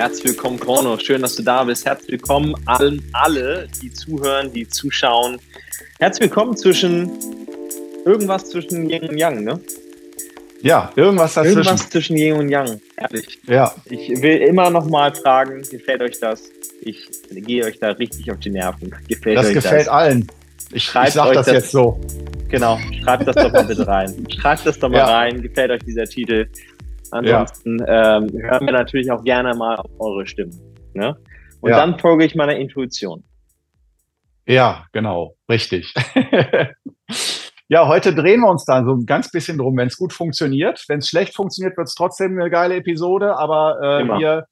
Herzlich willkommen, Chrono. Schön, dass du da bist. Herzlich willkommen allen, alle, die zuhören, die zuschauen. Herzlich willkommen zwischen irgendwas zwischen Yin und Yang, ne? Ja, irgendwas dazwischen. Irgendwas zwischen Yin und Yang. Ehrlich. Ja. Ich will immer noch mal fragen, gefällt euch das? Ich gehe euch da richtig auf die Nerven. Gefällt das euch gefällt das? allen. Ich, ich sag das, das, jetzt so. Genau, schreibt das doch mal bitte rein. Schreibt das doch mal ja. rein. Gefällt euch dieser Titel? Ansonsten ja. ähm, hören wir natürlich auch gerne mal auf eure Stimmen. Ne? Und ja. dann folge ich meiner Intuition. Ja, genau, richtig. ja, heute drehen wir uns da so ein ganz bisschen drum, wenn es gut funktioniert. Wenn es schlecht funktioniert, wird es trotzdem eine geile Episode, aber äh, wir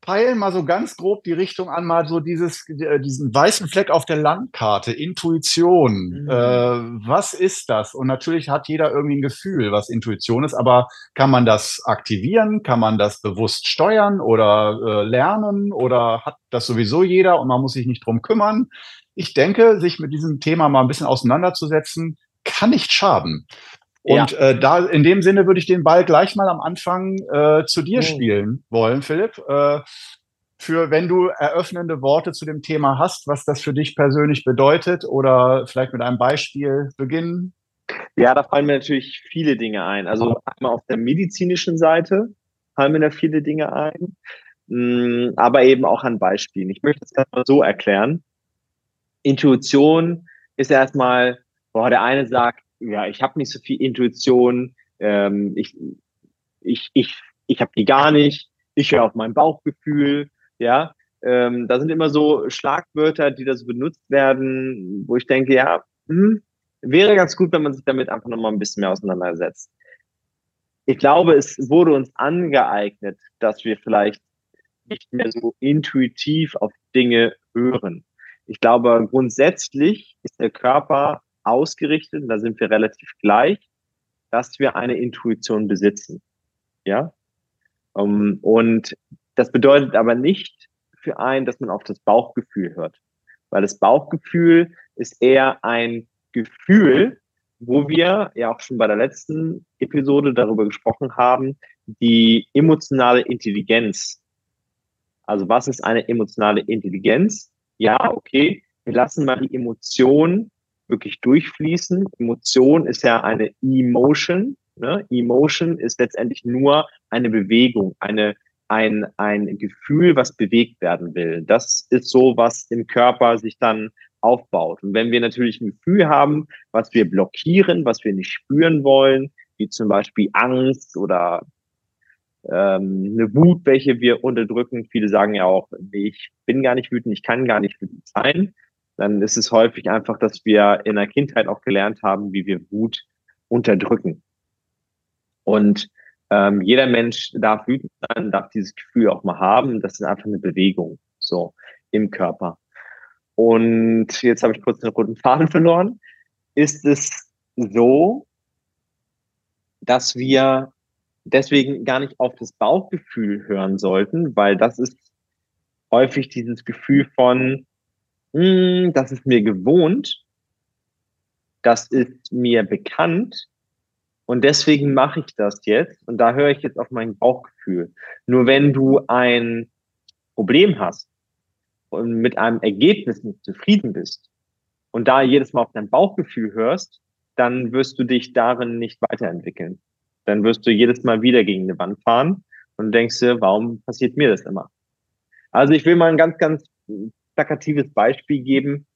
peilen mal so ganz grob die Richtung an, mal so dieses, äh, diesen weißen Fleck auf der Landkarte, Intuition. Mhm. Äh, was ist das? Und natürlich hat jeder irgendwie ein Gefühl, was Intuition ist, aber kann man das aktivieren? Kann man das bewusst steuern oder äh, lernen? Oder hat das sowieso jeder und man muss sich nicht drum kümmern? Ich denke, sich mit diesem Thema mal ein bisschen auseinanderzusetzen, kann nicht schaden. Und ja. äh, da in dem Sinne würde ich den Ball gleich mal am Anfang äh, zu dir mhm. spielen wollen, Philipp. Äh, für wenn du eröffnende Worte zu dem Thema hast, was das für dich persönlich bedeutet oder vielleicht mit einem Beispiel beginnen. Ja, da fallen mir natürlich viele Dinge ein. Also einmal auf der medizinischen Seite fallen mir da viele Dinge ein, mm, aber eben auch an Beispielen. Ich möchte es erstmal so erklären. Intuition ist erstmal, boah, der eine sagt, ja, ich habe nicht so viel Intuition, ähm, ich, ich, ich, ich habe die gar nicht, ich höre auf mein Bauchgefühl, ja. Ähm, da sind immer so Schlagwörter, die da so benutzt werden, wo ich denke, ja, hm, wäre ganz gut, wenn man sich damit einfach nochmal ein bisschen mehr auseinandersetzt. Ich glaube, es wurde uns angeeignet, dass wir vielleicht nicht mehr so intuitiv auf Dinge hören. Ich glaube, grundsätzlich ist der Körper ausgerichtet, da sind wir relativ gleich, dass wir eine Intuition besitzen. Ja? Ähm, und das bedeutet aber nicht für einen, dass man auf das Bauchgefühl hört. Weil das Bauchgefühl ist eher ein Gefühl, wo wir ja auch schon bei der letzten Episode darüber gesprochen haben, die emotionale Intelligenz. Also was ist eine emotionale Intelligenz? Ja, okay, wir lassen mal die Emotion wirklich durchfließen. Emotion ist ja eine Emotion. Ne? Emotion ist letztendlich nur eine Bewegung, eine, ein, ein Gefühl, was bewegt werden will. Das ist so, was im Körper sich dann aufbaut. Und wenn wir natürlich ein Gefühl haben, was wir blockieren, was wir nicht spüren wollen, wie zum Beispiel Angst oder ähm, eine Wut, welche wir unterdrücken. Viele sagen ja auch, ich bin gar nicht wütend, ich kann gar nicht wütend sein dann ist es häufig einfach, dass wir in der Kindheit auch gelernt haben, wie wir Wut unterdrücken. Und ähm, jeder Mensch darf wütend sein, darf dieses Gefühl auch mal haben. Das ist einfach eine Bewegung so im Körper. Und jetzt habe ich kurz den roten Faden verloren. Ist es so, dass wir deswegen gar nicht auf das Bauchgefühl hören sollten, weil das ist häufig dieses Gefühl von, hm, das ist mir gewohnt, das ist mir bekannt und deswegen mache ich das jetzt und da höre ich jetzt auf mein Bauchgefühl. Nur wenn du ein Problem hast und mit einem Ergebnis nicht zufrieden bist und da jedes Mal auf dein Bauchgefühl hörst, dann wirst du dich darin nicht weiterentwickeln. Dann wirst du jedes Mal wieder gegen eine Wand fahren und denkst dir, warum passiert mir das immer? Also ich will mal ein ganz, ganz plakatives Beispiel geben.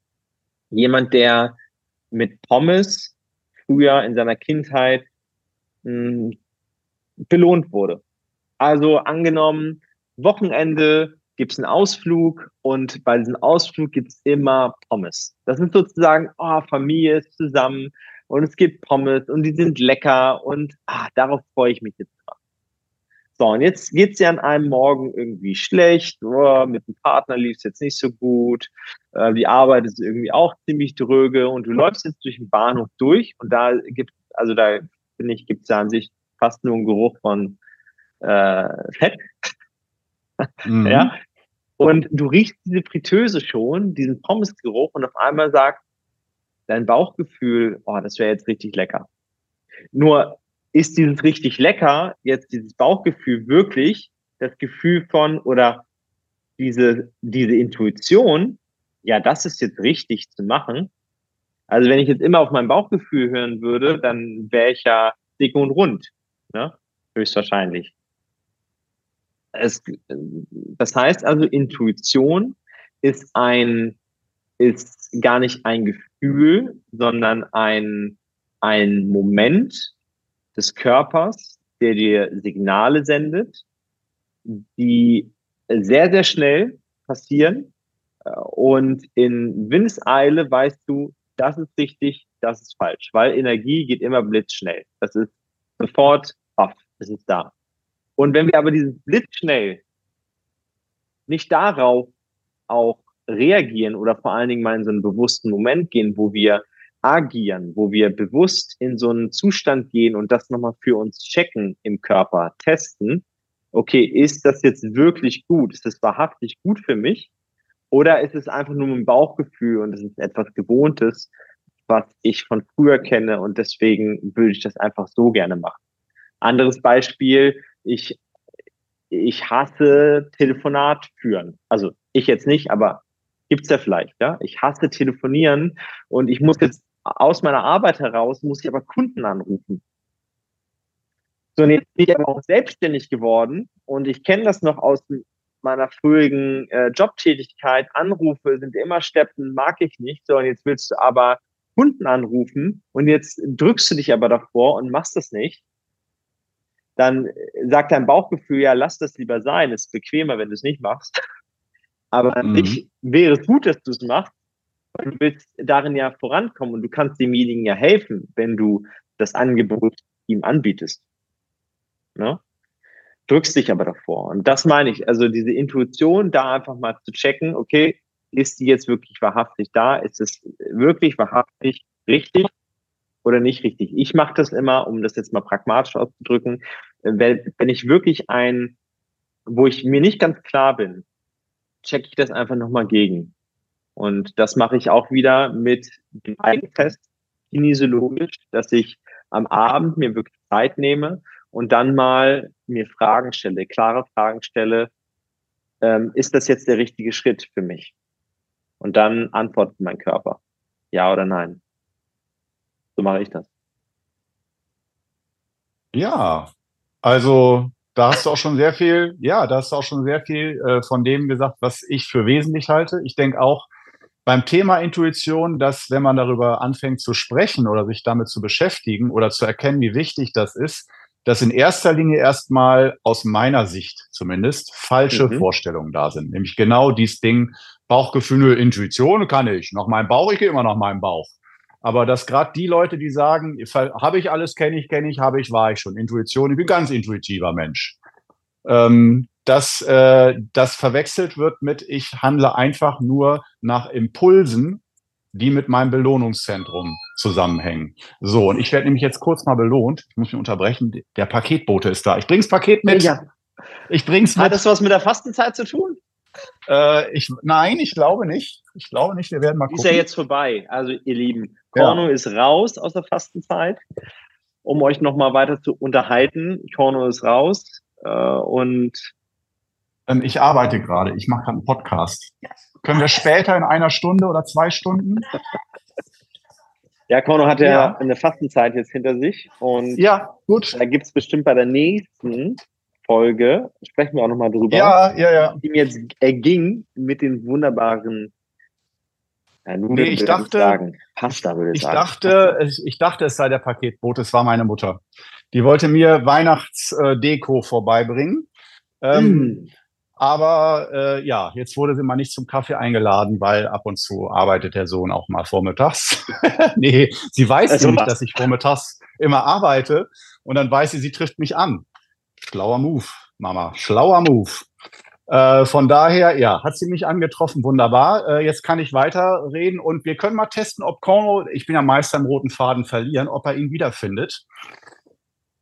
Jemand, der mit Pommes früher in seiner Kindheit mh, hm, belohnt wurde. Also angenommen, Wochenende gibt es einen Ausflug und bei diesem Ausflug gibt es immer Pommes. Das sind sozusagen, oh, Familie ist zusammen und es gibt Pommes und die sind lecker und ah, darauf freue ich mich jetzt. So, und jetzt geht's ja an einem Morgen irgendwie schlecht, oh, mit dem Partner lief es jetzt nicht so gut, äh, die Arbeit ist irgendwie auch ziemlich dröge und du läufst jetzt durch den Bahnhof durch und da gibt also da finde ich, gibt's ja an sich fast nur einen Geruch von äh, Fett. Mhm. Ja. Und du riechst diese Fritteuse schon, diesen Pommesgeruch und auf einmal sagt dein Bauchgefühl, oh, das wäre jetzt richtig lecker. Nur ist dieses richtig lecker, jetzt dieses Bauchgefühl wirklich das Gefühl von oder diese, diese Intuition, ja, das ist jetzt richtig zu machen. Also wenn ich jetzt immer auf mein Bauchgefühl hören würde, dann wäre ich ja dick und rund, ne? höchstwahrscheinlich. Es, das heißt also, Intuition ist ein, ist gar nicht ein Gefühl, sondern ein, ein Moment des Körpers, der dir Signale sendet, die sehr, sehr schnell passieren. Und in Windeseile weißt du, das ist richtig, das ist falsch, weil Energie geht immer blitzschnell. Das ist sofort off, es ist da. Und wenn wir aber dieses blitzschnell nicht darauf auch reagieren oder vor allen Dingen mal in so einen bewussten Moment gehen, wo wir agieren, wo wir bewusst in so einen Zustand gehen und das nochmal für uns checken im Körper, testen, okay, ist das jetzt wirklich gut? Ist das wahrhaftig gut für mich? Oder ist es einfach nur ein Bauchgefühl und es ist etwas Gewohntes, was ich von früher kenne und deswegen würde ich das einfach so gerne machen. Anderes Beispiel, ich, ich hasse Telefonat führen. Also ich jetzt nicht, aber gibt's ja vielleicht, ja. Ich hasse telefonieren und ich muss jetzt aus meiner Arbeit heraus, muss ich aber Kunden anrufen. So, und jetzt bin ich aber auch selbstständig geworden und ich kenne das noch aus meiner früheren äh, Jobtätigkeit. Anrufe sind immer steppen, mag ich nicht. So, und jetzt willst du aber Kunden anrufen und jetzt drückst du dich aber davor und machst das nicht. Dann sagt dein Bauchgefühl, ja, lass das lieber sein. Es ist bequemer, wenn du es nicht machst. Aber mhm. sich wäre es gut, dass du es machst. Du willst darin ja vorankommen und du kannst demjenigen ja helfen, wenn du das Angebot ihm anbietest. Ne? Drückst dich aber davor. Und das meine ich. Also diese Intuition, da einfach mal zu checken, okay, ist die jetzt wirklich wahrhaftig da? Ist es wirklich wahrhaftig richtig oder nicht richtig? Ich mache das immer, um das jetzt mal pragmatisch auszudrücken, wenn, wenn ich wirklich ein, wo ich mir nicht ganz klar bin, checke ich das einfach nochmal gegen. Und das mache ich auch wieder mit dem Eigentest kinesiologisch, dass ich am Abend mir wirklich Zeit nehme und dann mal mir Fragen stelle, klare Fragen stelle, ähm, ist das jetzt der richtige Schritt für mich? Und dann antwortet mein Körper, ja oder nein. So mache ich das. Ja, also da hast du auch schon sehr viel, ja, da hast du auch schon sehr viel äh, von dem gesagt, was ich für wesentlich halte. Ich denke auch beim Thema Intuition, dass wenn man darüber anfängt zu sprechen oder sich damit zu beschäftigen oder zu erkennen, wie wichtig das ist, dass in erster Linie erstmal aus meiner Sicht zumindest falsche mhm. Vorstellungen da sind. Nämlich genau dieses Ding, Bauchgefühl, Intuition kann ich. Nach meinem Bauch, ich gehe immer nach meinem Bauch. Aber dass gerade die Leute, die sagen, habe ich alles, kenne ich, kenne ich, habe ich, war ich schon. Intuition, ich bin ganz intuitiver Mensch. Ähm, dass äh, das verwechselt wird mit, ich handle einfach nur nach Impulsen die mit meinem Belohnungszentrum zusammenhängen. So, und ich werde nämlich jetzt kurz mal belohnt. Ich muss mich unterbrechen. Der Paketbote ist da. Ich bring's Paket mit. Ja. Ich bring's mit. Hat das was mit der Fastenzeit zu tun? Äh, ich, nein, ich glaube nicht. Ich glaube nicht. Wir werden mal gucken. Ist ja jetzt vorbei. Also, ihr Lieben, Korno ja. ist raus aus der Fastenzeit, um euch nochmal weiter zu unterhalten. Korno ist raus äh, und ähm, ich arbeite gerade. Ich mache gerade einen Podcast. Können wir später in einer Stunde oder zwei Stunden? Ja, Korno hat ja, ja, eine Fastenzeit jetzt hinter sich und ja, gut. da gibt es bestimmt bei der nächsten Folge, sprechen wir auch nochmal drüber, ja, ja, ja. die mir jetzt erging mit den wunderbaren ja, Nudeln, nee, ich dachte, sagen. Pasta würde ich, ich. Dachte, ich, ich dachte, es sei der Paketboot, es war meine Mutter. Die wollte mir Weihnachtsdeko vorbeibringen. Ähm, mm. Aber äh, ja, jetzt wurde sie mal nicht zum Kaffee eingeladen, weil ab und zu arbeitet der Sohn auch mal vormittags. nee, sie weiß also nicht, dass ich vormittags immer arbeite. Und dann weiß sie, sie trifft mich an. Schlauer Move, Mama, schlauer Move. Äh, von daher, ja, hat sie mich angetroffen, wunderbar. Äh, jetzt kann ich weiterreden und wir können mal testen, ob Korno, ich bin ja Meister im roten Faden verlieren, ob er ihn wiederfindet.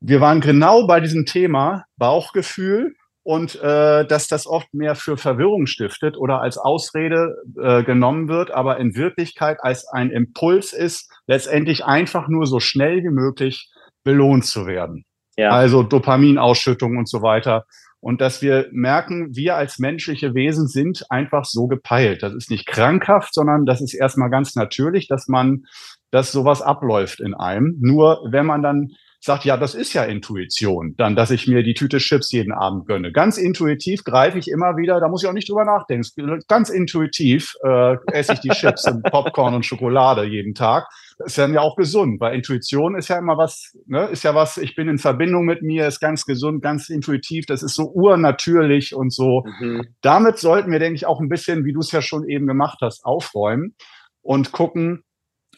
Wir waren genau bei diesem Thema Bauchgefühl und äh, dass das oft mehr für Verwirrung stiftet oder als Ausrede äh, genommen wird, aber in Wirklichkeit als ein Impuls ist, letztendlich einfach nur so schnell wie möglich belohnt zu werden. Ja. Also Dopaminausschüttung und so weiter. und dass wir merken, wir als menschliche Wesen sind einfach so gepeilt. Das ist nicht krankhaft, sondern das ist erstmal ganz natürlich, dass man, dass sowas abläuft in einem. Nur wenn man dann sagt, ja, das ist ja Intuition, dann, dass ich mir die Tüte Chips jeden Abend gönne. Ganz intuitiv greife ich immer wieder, da muss ich auch nicht drüber nachdenken. Ganz intuitiv äh, esse ich die Chips und Popcorn und Schokolade jeden Tag. Das ist dann ja auch gesund, weil Intuition ist ja immer was, ne, ist ja was, ich bin in Verbindung mit mir, ist ganz gesund, ganz intuitiv, das ist so urnatürlich und so. Mhm. Damit sollten wir, denke ich, auch ein bisschen, wie du es ja schon eben gemacht hast, aufräumen und gucken,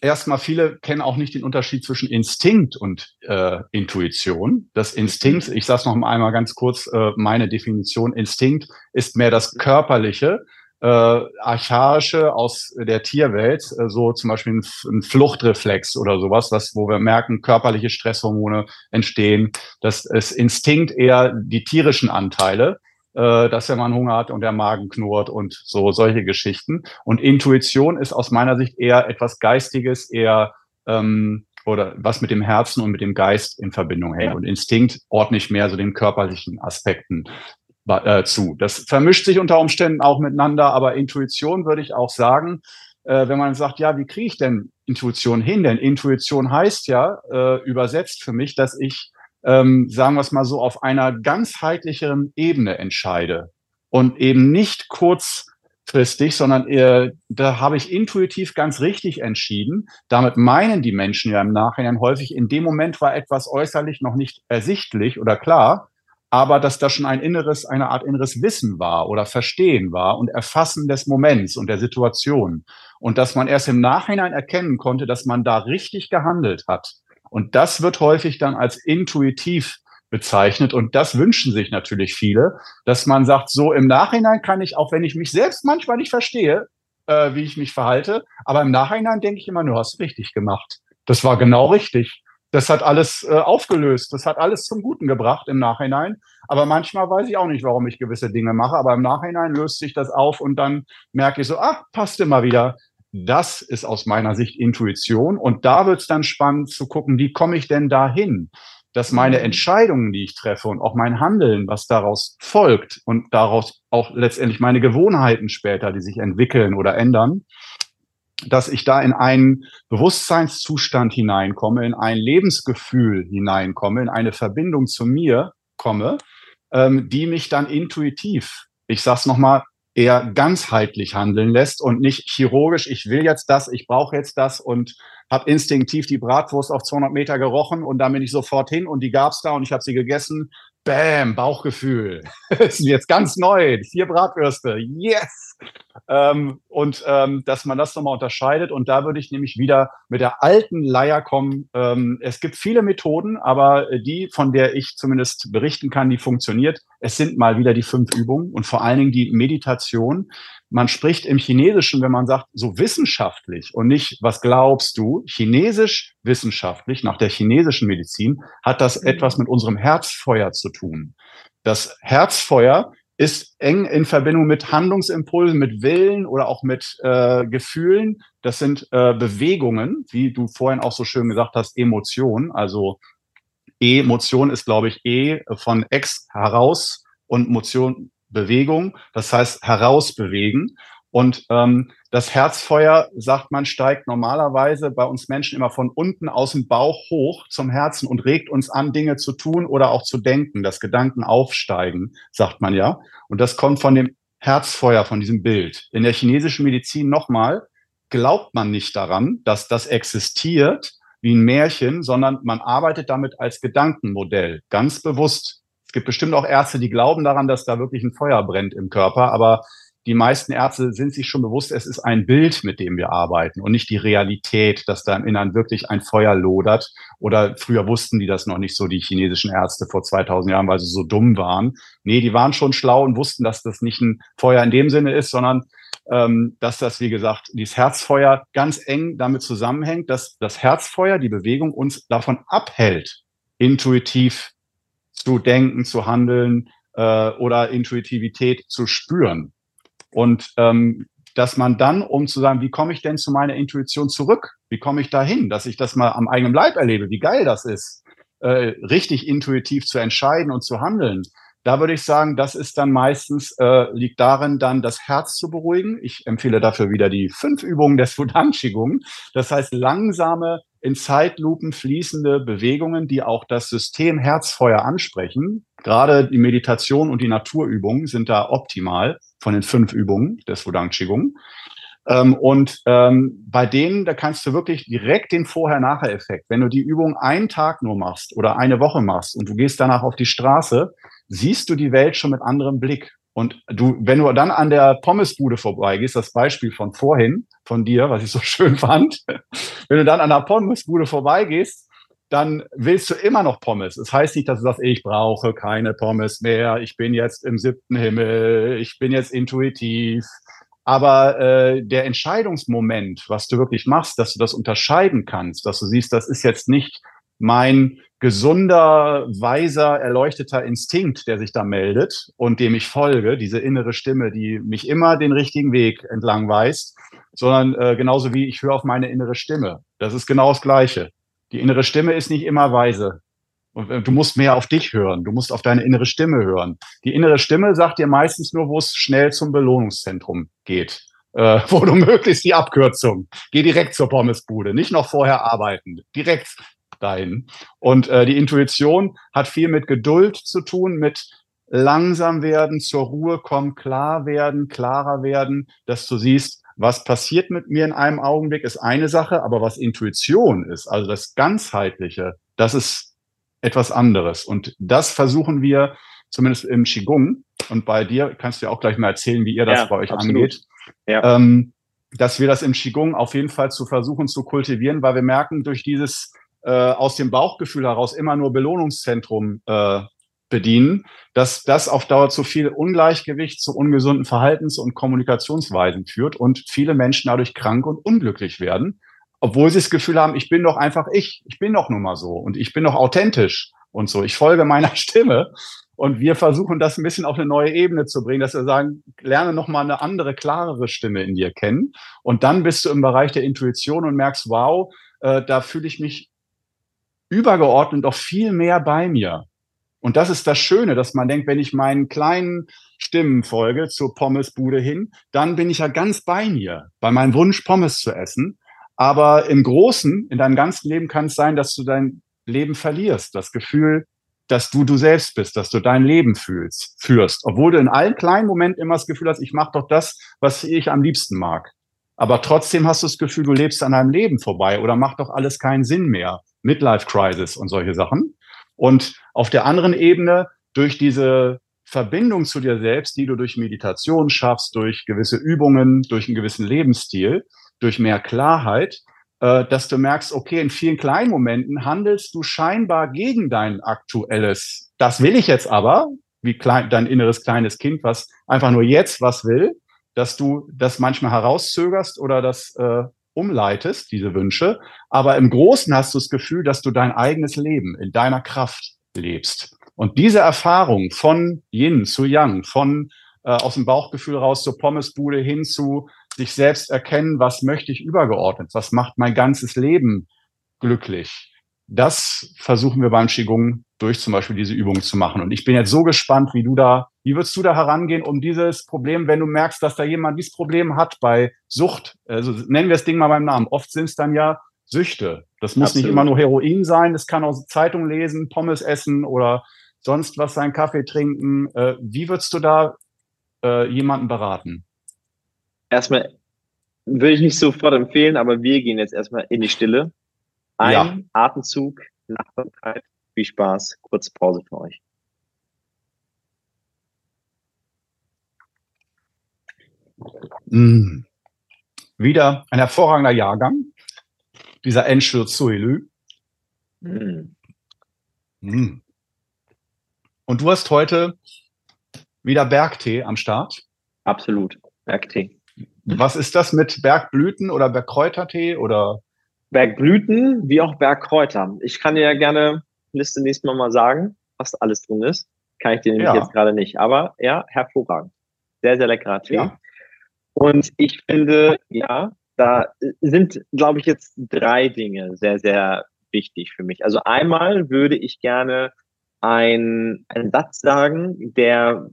erstmal viele kennen auch nicht den Unterschied zwischen Instinkt und äh, Intuition. Das Instinkt, ich sage es noch einmal ganz kurz, äh, meine Definition, Instinkt ist mehr das körperliche, äh, archaische aus der Tierwelt, äh, so zum Beispiel ein, ein, Fluchtreflex oder sowas, was, wo wir merken, körperliche Stresshormone entstehen. Das ist Instinkt eher die tierischen Anteile äh, dass der Mann Hunger hat und der Magen knurrt und so solche Geschichten. Und Intuition ist aus meiner Sicht eher etwas Geistiges, eher ähm, oder was mit dem Herzen und mit dem Geist in Verbindung hängt. Und Instinkt ordne ich mehr so den körperlichen Aspekten äh, zu. Das vermischt sich unter Umständen auch miteinander, aber Intuition würde ich auch sagen, äh, wenn man sagt, ja, wie kriege ich denn Intuition hin? Denn Intuition heißt ja äh, übersetzt für mich, dass ich ähm, sagen wir es mal so, auf einer ganzheitlicheren Ebene entscheide und eben nicht kurzfristig, sondern äh, da habe ich intuitiv ganz richtig entschieden. Damit meinen die Menschen ja im Nachhinein häufig, in dem Moment war etwas äußerlich noch nicht ersichtlich oder klar, aber dass da schon ein inneres, eine Art inneres Wissen war oder Verstehen war und Erfassen des Moments und der Situation. Und dass man erst im Nachhinein erkennen konnte, dass man da richtig gehandelt hat. Und das wird häufig dann als intuitiv bezeichnet. Und das wünschen sich natürlich viele, dass man sagt, so im Nachhinein kann ich, auch wenn ich mich selbst manchmal nicht verstehe, äh, wie ich mich verhalte, aber im Nachhinein denke ich immer, du hast richtig gemacht. Das war genau richtig. Das hat alles äh, aufgelöst. Das hat alles zum Guten gebracht im Nachhinein. Aber manchmal weiß ich auch nicht, warum ich gewisse Dinge mache. Aber im Nachhinein löst sich das auf und dann merke ich so, ach, passt immer wieder. Das ist aus meiner Sicht Intuition. Und da wird es dann spannend zu gucken, wie komme ich denn dahin, dass meine mhm. Entscheidungen, die ich treffe und auch mein Handeln, was daraus folgt und daraus auch letztendlich meine Gewohnheiten später, die sich entwickeln oder ändern, dass ich da in einen Bewusstseinszustand hineinkomme, in ein Lebensgefühl hineinkomme, in eine Verbindung zu mir komme, ähm, die mich dann intuitiv, ich sag's nochmal, eher ganzheitlich handeln lässt und nicht chirurgisch, ich will jetzt das, ich brauche jetzt das und habe instinktiv die Bratwurst auf 200 Meter gerochen und dann bin ich sofort hin und die gab's da und ich habe sie gegessen. Bam, Bauchgefühl. das ist jetzt ganz neu. Vier Bratwürste. Yes! Ähm, und ähm, dass man das nochmal unterscheidet. Und da würde ich nämlich wieder mit der alten Leier kommen. Ähm, es gibt viele Methoden, aber die, von der ich zumindest berichten kann, die funktioniert. Es sind mal wieder die fünf Übungen und vor allen Dingen die Meditation. Man spricht im Chinesischen, wenn man sagt, so wissenschaftlich und nicht, was glaubst du? Chinesisch wissenschaftlich, nach der chinesischen Medizin, hat das mhm. etwas mit unserem Herzfeuer zu tun. Das Herzfeuer ist eng in Verbindung mit Handlungsimpulsen, mit Willen oder auch mit äh, Gefühlen. Das sind äh, Bewegungen, wie du vorhin auch so schön gesagt hast, Emotionen. Also Emotion ist, glaube ich, E von Ex heraus und Motion Bewegung, das heißt herausbewegen. Und ähm, das Herzfeuer, sagt man, steigt normalerweise bei uns Menschen immer von unten aus dem Bauch hoch zum Herzen und regt uns an, Dinge zu tun oder auch zu denken, dass Gedanken aufsteigen, sagt man ja. Und das kommt von dem Herzfeuer, von diesem Bild. In der chinesischen Medizin nochmal, glaubt man nicht daran, dass das existiert wie ein Märchen, sondern man arbeitet damit als Gedankenmodell, ganz bewusst. Es gibt bestimmt auch Ärzte, die glauben daran, dass da wirklich ein Feuer brennt im Körper, aber die meisten Ärzte sind sich schon bewusst, es ist ein Bild, mit dem wir arbeiten und nicht die Realität, dass da im Innern wirklich ein Feuer lodert. Oder früher wussten die das noch nicht so, die chinesischen Ärzte vor 2000 Jahren, weil sie so dumm waren. Nee, die waren schon schlau und wussten, dass das nicht ein Feuer in dem Sinne ist, sondern ähm, dass das, wie gesagt, dieses Herzfeuer ganz eng damit zusammenhängt, dass das Herzfeuer, die Bewegung uns davon abhält, intuitiv zu denken, zu handeln äh, oder Intuitivität zu spüren. Und ähm, dass man dann, um zu sagen, wie komme ich denn zu meiner Intuition zurück? Wie komme ich dahin, dass ich das mal am eigenen Leib erlebe, wie geil das ist, äh, richtig intuitiv zu entscheiden und zu handeln, Da würde ich sagen, das ist dann meistens, äh, liegt darin, dann das Herz zu beruhigen. Ich empfehle dafür wieder die fünf Übungen des Wudang Qigong. Das heißt, langsame, in Zeitlupen fließende Bewegungen, die auch das System Herzfeuer ansprechen. Gerade die Meditation und die Naturübungen sind da optimal von den fünf Übungen des Wudang Qigong. Ähm, und ähm, bei denen, da kannst du wirklich direkt den Vorher-Nachher-Effekt, wenn du die Übung einen Tag nur machst oder eine Woche machst und du gehst danach auf die Straße, siehst du die Welt schon mit anderem Blick. Und du, wenn du dann an der Pommesbude vorbeigehst, das Beispiel von vorhin, von dir, was ich so schön fand, wenn du dann an der Pommesbude vorbeigehst, dann willst du immer noch Pommes. Das heißt nicht, dass du sagst, ich brauche keine Pommes mehr, ich bin jetzt im siebten Himmel, ich bin jetzt intuitiv. Aber äh, der Entscheidungsmoment, was du wirklich machst, dass du das unterscheiden kannst, dass du siehst, das ist jetzt nicht mein gesunder, weiser, erleuchteter Instinkt, der sich da meldet und dem ich folge, diese innere Stimme, die mich immer den richtigen Weg entlang weist, sondern äh, genauso wie ich höre auf meine innere Stimme. Das ist genau das Gleiche. Die innere Stimme ist nicht immer weise. Und äh, du musst mehr auf dich hören. Du musst auf deine innere Stimme hören. Die innere Stimme sagt dir meistens nur, wo es schnell zum Belohnungszentrum geht. Äh, wo du möglichst die Abkürzung. Geh direkt zur Pommesbude, nicht noch vorher arbeiten. Direkt dahin. Und äh, die Intuition hat viel mit Geduld zu tun, mit langsam werden, zur Ruhe kommen, klar werden, klarer werden, dass du siehst, was passiert mit mir in einem Augenblick, ist eine Sache, aber was Intuition ist, also das Ganzheitliche, das ist etwas anderes. Und das versuchen wir zumindest im Qigong. Und bei dir kannst du ja auch gleich mal erzählen, wie ihr das ja, bei euch absolut. angeht. Ja. Ähm, dass wir das im Qigong auf jeden Fall zu versuchen zu kultivieren, weil wir merken, durch dieses äh, aus dem Bauchgefühl heraus immer nur Belohnungszentrum äh, bedienen, dass das auf Dauer zu viel Ungleichgewicht, zu ungesunden Verhaltens- und Kommunikationsweisen führt und viele Menschen dadurch krank und unglücklich werden, obwohl sie das Gefühl haben, ich bin doch einfach ich, ich bin doch nun mal so und ich bin doch authentisch und so, ich folge meiner Stimme. Und wir versuchen das ein bisschen auf eine neue Ebene zu bringen, dass wir sagen, lerne nochmal eine andere, klarere Stimme in dir kennen. Und dann bist du im Bereich der Intuition und merkst, wow, äh, da fühle ich mich übergeordnet auch viel mehr bei mir. Und das ist das Schöne, dass man denkt, wenn ich meinen kleinen Stimmen folge zur Pommesbude hin, dann bin ich ja ganz bei mir, bei meinem Wunsch, Pommes zu essen. Aber im Großen, in deinem ganzen Leben kann es sein, dass du dein Leben verlierst. Das Gefühl, dass du du selbst bist, dass du dein Leben fühlst, führst. Obwohl du in allen kleinen Momenten immer das Gefühl hast, ich mache doch das, was ich am liebsten mag. Aber trotzdem hast du das Gefühl, du lebst an deinem Leben vorbei oder macht doch alles keinen Sinn mehr. Midlife Crisis und solche Sachen. Und auf der anderen Ebene durch diese Verbindung zu dir selbst, die du durch Meditation schaffst, durch gewisse Übungen, durch einen gewissen Lebensstil, durch mehr Klarheit, äh, dass du merkst, okay, in vielen kleinen Momenten handelst du scheinbar gegen dein aktuelles, das will ich jetzt aber, wie klein, dein inneres kleines Kind, was einfach nur jetzt was will, dass du das manchmal herauszögerst oder das äh, umleitest, diese Wünsche. Aber im Großen hast du das Gefühl, dass du dein eigenes Leben in deiner Kraft lebst. Und diese Erfahrung von Yin zu Yang, von äh, aus dem Bauchgefühl raus zur Pommesbude hin zu sich selbst erkennen, was möchte ich übergeordnet, was macht mein ganzes Leben glücklich. Das versuchen wir beim Qigong durch zum Beispiel diese Übungen zu machen. Und ich bin jetzt so gespannt, wie du da, wie würdest du da herangehen, um dieses Problem, wenn du merkst, dass da jemand dieses Problem hat bei Sucht, also nennen wir das Ding mal beim Namen. Oft sind es dann ja Süchte. Das muss Absolut. nicht immer nur Heroin sein, es kann auch Zeitung lesen, Pommes essen oder sonst was sein, Kaffee trinken. Äh, wie würdest du da äh, jemanden beraten? Erstmal würde ich nicht sofort empfehlen, aber wir gehen jetzt erstmal in die Stille. Ein ja. Atemzug, Nachbarkeit, viel Spaß, kurze Pause für euch. Mm. Wieder ein hervorragender Jahrgang, dieser Enschede Suilü. Mm. Mm. Und du hast heute wieder Bergtee am Start? Absolut, Bergtee. Was ist das mit Bergblüten oder Bergkräutertee oder? Bergblüten wie auch Bergkräuter. Ich kann dir ja gerne Liste nächstes Mal mal sagen, was alles drin ist. Kann ich dir nämlich ja. jetzt gerade nicht. Aber ja, hervorragend. Sehr, sehr leckerer Tee. Ja. Und ich finde, ja, da sind, glaube ich, jetzt drei Dinge sehr, sehr wichtig für mich. Also einmal würde ich gerne ein, einen Satz sagen, der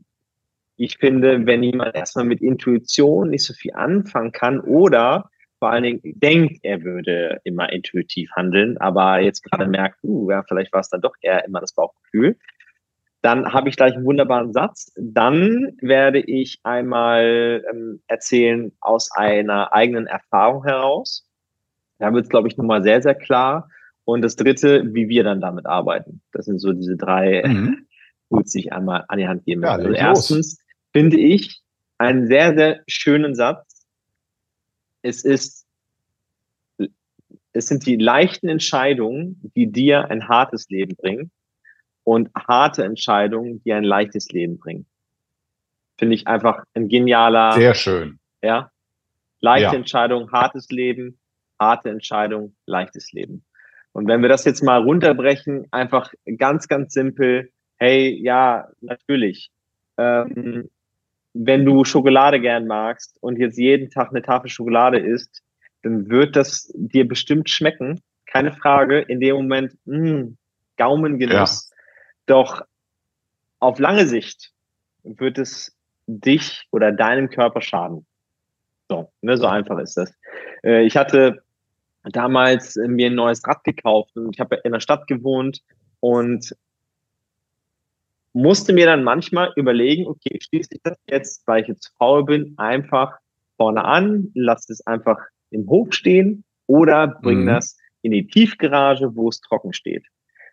ich finde, wenn jemand erstmal mit Intuition nicht so viel anfangen kann oder vor allen Dingen denkt, er würde immer intuitiv handeln, aber jetzt gerade merkt, uh, ja, vielleicht war es dann doch eher immer das Bauchgefühl, dann habe ich gleich einen wunderbaren Satz. Dann werde ich einmal ähm, erzählen aus einer eigenen Erfahrung heraus. Da wird es, glaube ich, nochmal sehr, sehr klar. Und das dritte, wie wir dann damit arbeiten. Das sind so diese drei mhm. Tools, die ich einmal an die Hand geben möchte. Ja, also erstens finde ich einen sehr, sehr schönen Satz. Es ist, es sind die leichten Entscheidungen, die dir ein hartes Leben bringen und harte Entscheidungen, die ein leichtes Leben bringen. Finde ich einfach ein genialer. Sehr schön. Ja. Leichte ja. Entscheidung, hartes Leben, harte Entscheidung, leichtes Leben. Und wenn wir das jetzt mal runterbrechen, einfach ganz, ganz simpel, hey, ja, natürlich. Ähm, wenn du Schokolade gern magst und jetzt jeden Tag eine Tafel Schokolade isst, dann wird das dir bestimmt schmecken. Keine Frage. In dem Moment, mh, hm, Gaumengenuss. Ja. Doch auf lange Sicht wird es dich oder deinem Körper schaden. So, ne, so einfach ist das. Äh, ich hatte damals mir ein neues Rad gekauft und ich habe in der Stadt gewohnt und musste mir dann manchmal überlegen, okay, schließe ich das jetzt, weil ich jetzt faul bin, einfach vorne an, lasse es einfach im Hof stehen oder bringe mhm. das in die Tiefgarage, wo es trocken steht.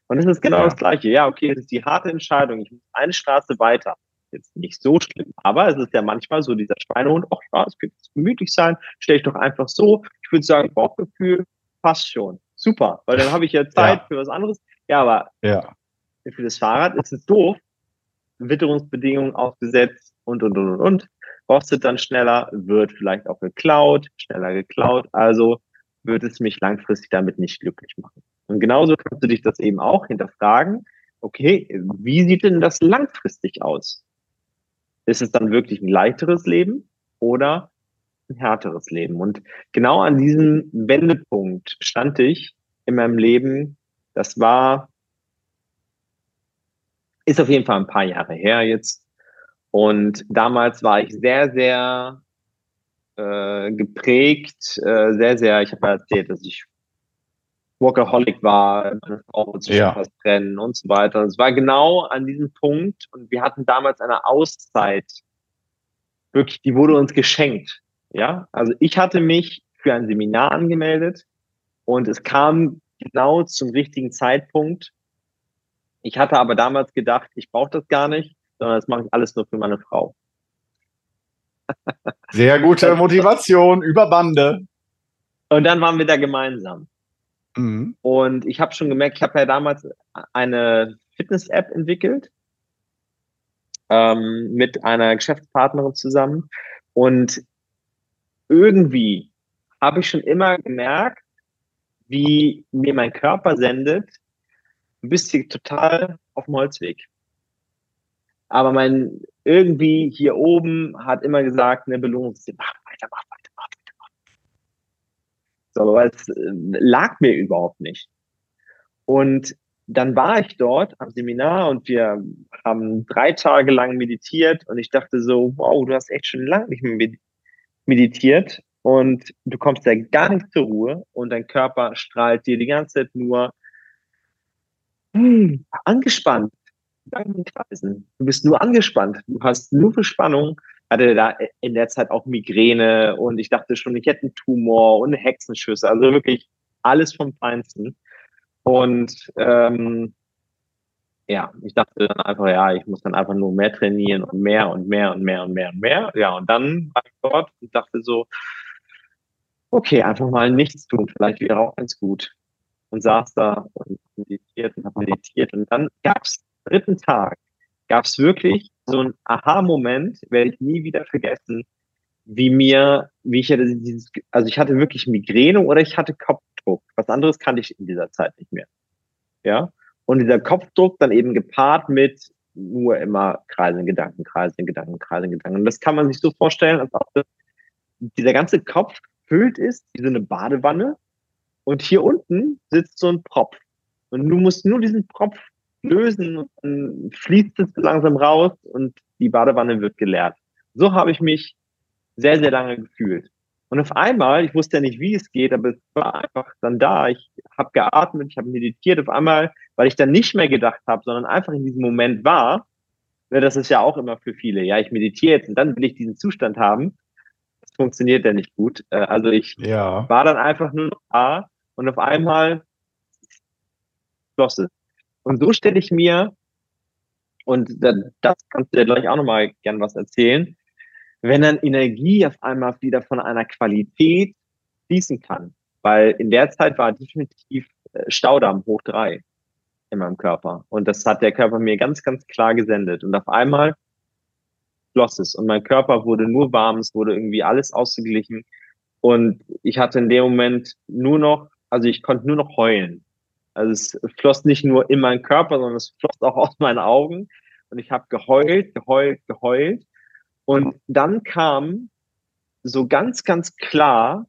Und das ist genau ja. das Gleiche. Ja, okay, es ist die harte Entscheidung. Ich muss eine Straße weiter. Jetzt nicht so schlimm, aber es ist ja manchmal so dieser Schweinehund, ach ja, es könnte gemütlich sein, stelle ich doch einfach so. Ich würde sagen, Bauchgefühl passt schon. Super, weil dann habe ich ja Zeit ja. für was anderes. Ja, aber ja. für das Fahrrad ist es doof. Witterungsbedingungen aufgesetzt und, und, und, und, und. Rostet dann schneller, wird vielleicht auch geklaut, schneller geklaut. Also wird es mich langfristig damit nicht glücklich machen. Und genauso kannst du dich das eben auch hinterfragen. Okay, wie sieht denn das langfristig aus? Ist es dann wirklich ein leichteres Leben oder ein härteres Leben? Und genau an diesem Wendepunkt stand ich in meinem Leben. Das war, ist auf jeden Fall ein paar Jahre her jetzt. Und damals war ich sehr, sehr äh, geprägt, äh, sehr, sehr, ich habe ja erzählt, dass ich Workaholic war, meine Frau wollte sich trennen und so weiter. Es war genau an diesem Punkt und wir hatten damals eine Auszeit. Wirklich, die wurde uns geschenkt. Ja, also ich hatte mich für ein Seminar angemeldet und es kam genau zum richtigen Zeitpunkt. Ich hatte aber damals gedacht, ich brauche das gar nicht, sondern das mache ich alles nur für meine Frau. Sehr gute Motivation über Bande. Und dann waren wir da gemeinsam. Mhm. Und ich habe schon gemerkt, ich habe ja damals eine Fitness-App entwickelt ähm, mit einer Geschäftspartnerin zusammen. Und irgendwie habe ich schon immer gemerkt, wie mir mein Körper sendet, du bist hier total auf dem Holzweg. Aber mein irgendwie hier oben hat immer gesagt, eine Belohnung, mach weiter, mach weiter, mach so, aber es äh, lag mir überhaupt nicht. Und dann war ich dort am Seminar und wir haben drei Tage lang meditiert und ich dachte so, wow, du hast echt schon lange nicht mehr meditiert und du kommst ja gar nicht zur Ruhe und dein Körper strahlt dir die ganze Zeit nur hm, angespannt. Du bist nur angespannt. Du hast nur Verspannung hatte da in der Zeit auch Migräne und ich dachte schon, ich hätte einen Tumor und Hexenschüsse, also wirklich alles vom Feinsten. Und ähm, ja, ich dachte dann einfach, ja, ich muss dann einfach nur mehr trainieren und mehr und mehr und mehr und mehr und mehr. Ja, und dann war ich dort und dachte so, okay, einfach mal nichts tun, vielleicht wäre auch ganz gut. Und saß da und meditiert und habe meditiert. Und dann gab es dritten Tag, gab es wirklich so ein Aha-Moment, werde ich nie wieder vergessen, wie mir, wie ich hatte dieses, also ich hatte wirklich Migräne oder ich hatte Kopfdruck. Was anderes kannte ich in dieser Zeit nicht mehr. Ja. Und dieser Kopfdruck dann eben gepaart mit nur immer kreisen Gedanken, kreisen Gedanken, kreisen Gedanken. Und das kann man sich so vorstellen, als ob dieser ganze Kopf füllt ist, wie so eine Badewanne. Und hier unten sitzt so ein Propf. Und du musst nur diesen Propf lösen und dann fließt es langsam raus und die Badewanne wird geleert. So habe ich mich sehr, sehr lange gefühlt. Und auf einmal, ich wusste ja nicht, wie es geht, aber es war einfach dann da. Ich habe geatmet, ich habe meditiert. Auf einmal, weil ich dann nicht mehr gedacht habe, sondern einfach in diesem Moment war. Das ist ja auch immer für viele. Ja, ich meditiere jetzt und dann will ich diesen Zustand haben. Das funktioniert ja nicht gut. Äh, also ich ja. war dann einfach nur noch da und auf einmal floss es. Und so stelle ich mir, und das kannst du ja gleich auch nochmal gern was erzählen, wenn dann Energie auf einmal wieder von einer Qualität fließen kann. Weil in der Zeit war definitiv äh, Staudamm hoch drei in meinem Körper. Und das hat der Körper mir ganz, ganz klar gesendet. Und auf einmal floss es. Und mein Körper wurde nur warm, es wurde irgendwie alles ausgeglichen. Und ich hatte in dem Moment nur noch, also ich konnte nur noch heulen. Also es floss nicht nur in meinen Körper, sondern es floss auch aus meinen Augen. Und ich habe geheult, geheult, geheult. Und dann kam so ganz, ganz klar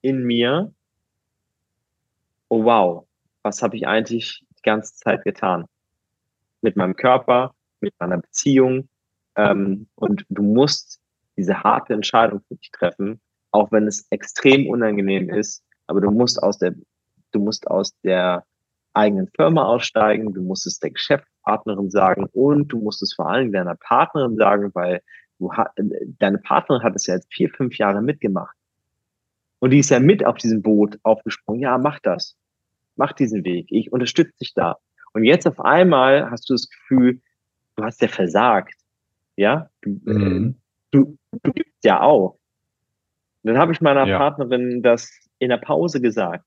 in mir, oh wow, was habe ich eigentlich die ganze Zeit getan? Mit meinem Körper, mit meiner Beziehung. Ähm, und du musst diese harte Entscheidung für dich treffen, auch wenn es extrem unangenehm ist. Aber du musst aus der, du musst aus der eigenen Firma aussteigen, du musst es der Geschäftspartnerin sagen und du musst es vor allem deiner Partnerin sagen, weil du deine Partnerin hat es ja jetzt vier, fünf Jahre mitgemacht. Und die ist ja mit auf diesem Boot aufgesprungen. Ja, mach das. Mach diesen Weg. Ich unterstütze dich da. Und jetzt auf einmal hast du das Gefühl, du hast ja versagt. Ja, du, mhm. du, du gibst ja auf. Und dann habe ich meiner ja. Partnerin das in der Pause gesagt,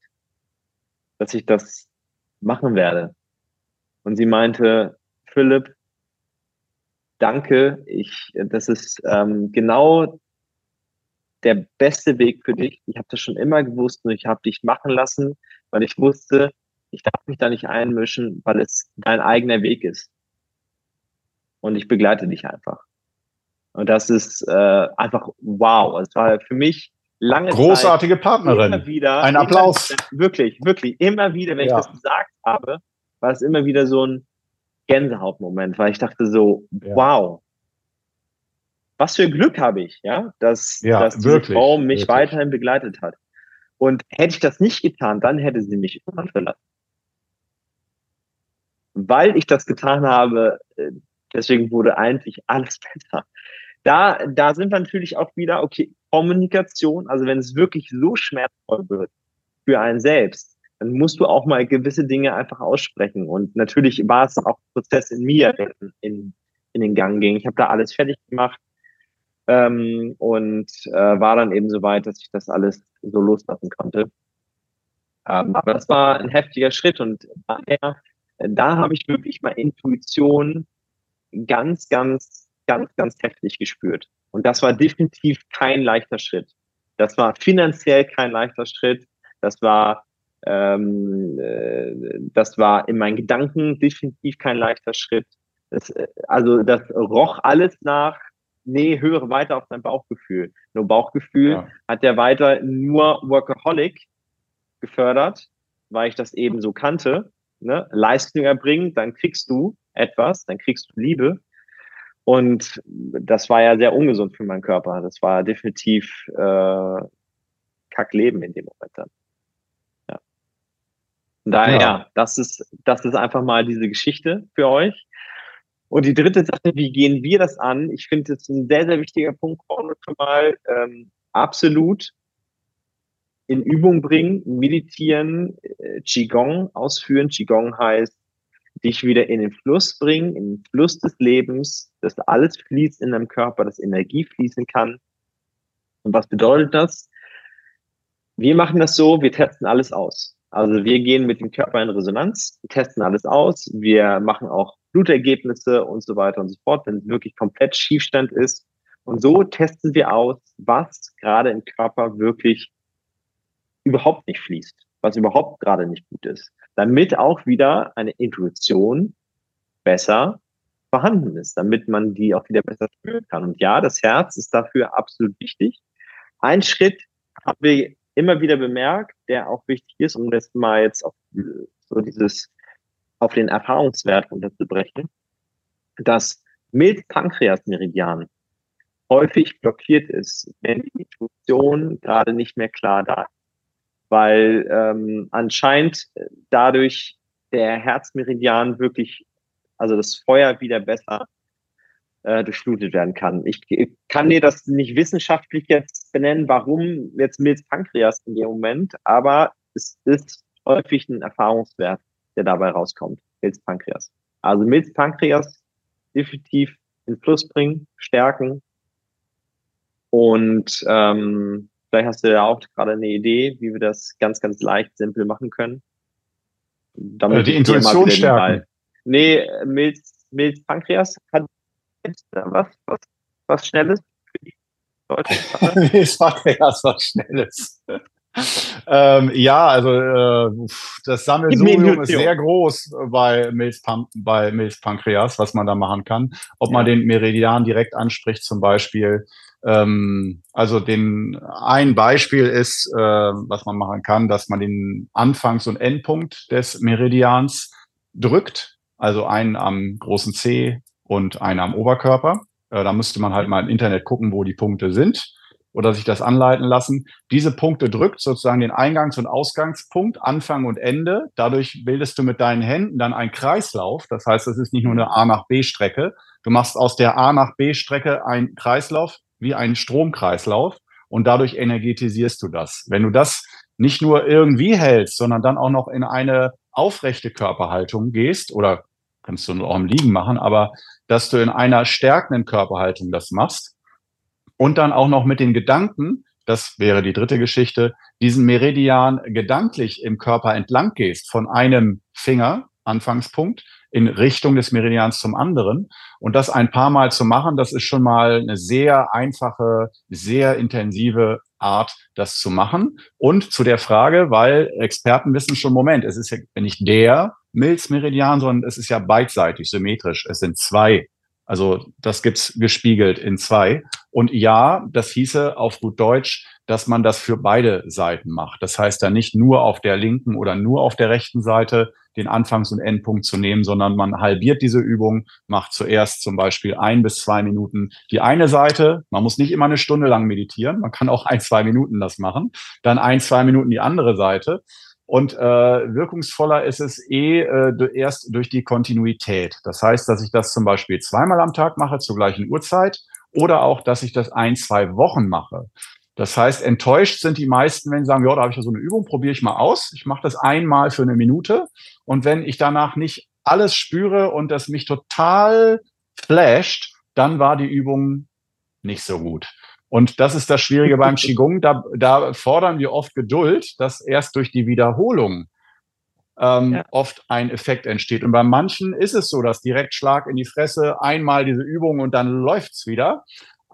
dass ich das machen werde. Und sie meinte, Philipp, danke. Ich, das ist ähm, genau der beste Weg für dich. Ich habe das schon immer gewusst und ich habe dich machen lassen, weil ich wusste, ich darf mich da nicht einmischen, weil es dein eigener Weg ist. Und ich begleite dich einfach. Und das ist äh, einfach wow. Es war für mich lange großartige Zeit, Partnerin. Immer wieder, ein Applaus. Immer, wirklich, wirklich immer wieder, wenn ja. ich das gesagt habe, war es immer wieder so ein Gänsehautmoment, weil ich dachte so, ja. wow, was für Glück habe ich, ja, dass, ja, dass diese wirklich, Frau mich wirklich. weiterhin begleitet hat. Und hätte ich das nicht getan, dann hätte sie mich irgendwann verlassen. Weil ich das getan habe, äh, deswegen wurde eigentlich alles besser. Da, da sind wir natürlich auch wieder, okay, Kommunikation, also wenn es wirklich so schmerzvoll wird für einen selbst, dann musst du auch mal gewisse Dinge einfach aussprechen. Und natürlich war es auch ein Prozess in mir, der in, in den Gang ging. Ich habe da alles fertig gemacht ähm, und äh, war dann eben so weit, dass ich das alles so loslassen konnte. Ähm, aber das war ein heftiger Schritt und daher, da habe ich wirklich mal Intuition ganz, ganz, ganz, ganz heftig gespürt. Und das war definitiv kein leichter Schritt. Das war finanziell kein leichter Schritt. Das war ähm, äh, das war in meinen Gedanken definitiv kein leichter Schritt. Das, äh, also das roch alles nach, nee, höre weiter auf dein Bauchgefühl. Nur Bauchgefühl ja. hat ja weiter nur Workaholic gefördert, weil ich das eben so kannte. Ne? Leistung erbringen, dann kriegst du etwas, dann kriegst du Liebe. Und das war ja sehr ungesund für meinen Körper. Das war definitiv äh, Kackleben in dem Moment dann. Daher, ja. das ist, das ist einfach mal diese Geschichte für euch. Und die dritte Sache, wie gehen wir das an? Ich finde, das ist ein sehr, sehr wichtiger Punkt, schon mal ähm, absolut in Übung bringen, meditieren, äh, Qigong ausführen. Qigong heißt, dich wieder in den Fluss bringen, in den Fluss des Lebens, dass alles fließt in deinem Körper, dass Energie fließen kann. Und was bedeutet das? Wir machen das so, wir testen alles aus. Also wir gehen mit dem Körper in Resonanz, testen alles aus, wir machen auch Blutergebnisse und so weiter und so fort, wenn es wirklich komplett Schiefstand ist. Und so testen wir aus, was gerade im Körper wirklich überhaupt nicht fließt, was überhaupt gerade nicht gut ist, damit auch wieder eine Intuition besser vorhanden ist, damit man die auch wieder besser spüren kann. Und ja, das Herz ist dafür absolut wichtig. Ein Schritt haben wir immer wieder bemerkt, der auch wichtig ist, um das mal jetzt auf so dieses auf den Erfahrungswert runterzubrechen, dass Milz-Pankreas-Meridian häufig blockiert ist, wenn die Intuition gerade nicht mehr klar da ist. Weil ähm, anscheinend dadurch der Herzmeridian wirklich, also das Feuer wieder besser äh, durchflutet werden kann. Ich, ich kann dir das nicht wissenschaftlich jetzt benennen, warum jetzt Milz-Pankreas in dem Moment, aber es ist häufig ein Erfahrungswert, der dabei rauskommt. Milz-Pankreas. Also Milz-Pankreas definitiv in Fluss bringen, stärken. Und ähm, vielleicht hast du ja auch gerade eine Idee, wie wir das ganz, ganz leicht, simpel machen können. Damit äh, die Intuition stärken. Nee, Milz, Milz Pankreas hat was, was, was Schnelles für die Leute. Milz Pankreas was Schnelles. ähm, ja, also äh, das Sammelsurium ist sehr groß bei Milz, bei Milz Pankreas, was man da machen kann. Ob ja. man den Meridian direkt anspricht, zum Beispiel. Ähm, also den ein Beispiel ist, äh, was man machen kann, dass man den Anfangs- und Endpunkt des Meridians drückt, also einen am großen C und einen am Oberkörper. Äh, da müsste man halt mal im Internet gucken, wo die Punkte sind oder sich das anleiten lassen. Diese Punkte drückt sozusagen den Eingangs- und Ausgangspunkt, Anfang und Ende. Dadurch bildest du mit deinen Händen dann einen Kreislauf. Das heißt, es ist nicht nur eine A nach B Strecke. Du machst aus der A nach B Strecke einen Kreislauf wie einen Stromkreislauf und dadurch energetisierst du das. Wenn du das nicht nur irgendwie hältst, sondern dann auch noch in eine aufrechte Körperhaltung gehst oder kannst du auch im Liegen machen, aber dass du in einer stärkenden Körperhaltung das machst, und dann auch noch mit den Gedanken, das wäre die dritte Geschichte, diesen Meridian gedanklich im Körper entlang gehst, von einem Finger, Anfangspunkt, in Richtung des Meridians zum anderen. Und das ein paar Mal zu machen, das ist schon mal eine sehr einfache, sehr intensive Art, das zu machen. Und zu der Frage, weil Experten wissen schon, Moment, es ist ja nicht der Milzmeridian, sondern es ist ja beidseitig, symmetrisch. Es sind zwei also das gibt's gespiegelt in zwei. Und ja, das hieße auf gut Deutsch, dass man das für beide Seiten macht. Das heißt dann nicht nur auf der linken oder nur auf der rechten Seite den Anfangs- und Endpunkt zu nehmen, sondern man halbiert diese Übung, macht zuerst zum Beispiel ein bis zwei Minuten die eine Seite. Man muss nicht immer eine Stunde lang meditieren. Man kann auch ein, zwei Minuten das machen. Dann ein, zwei Minuten die andere Seite. Und äh, wirkungsvoller ist es eh äh, erst durch die Kontinuität. Das heißt, dass ich das zum Beispiel zweimal am Tag mache zur gleichen Uhrzeit oder auch, dass ich das ein, zwei Wochen mache. Das heißt, enttäuscht sind die meisten, wenn sie sagen, ja, da habe ich ja so eine Übung, probiere ich mal aus. Ich mache das einmal für eine Minute. Und wenn ich danach nicht alles spüre und das mich total flasht, dann war die Übung nicht so gut. Und das ist das Schwierige beim Qigong. Da, da fordern wir oft Geduld, dass erst durch die Wiederholung ähm, ja. oft ein Effekt entsteht. Und bei manchen ist es so, dass direkt Schlag in die Fresse, einmal diese Übung und dann läuft's wieder.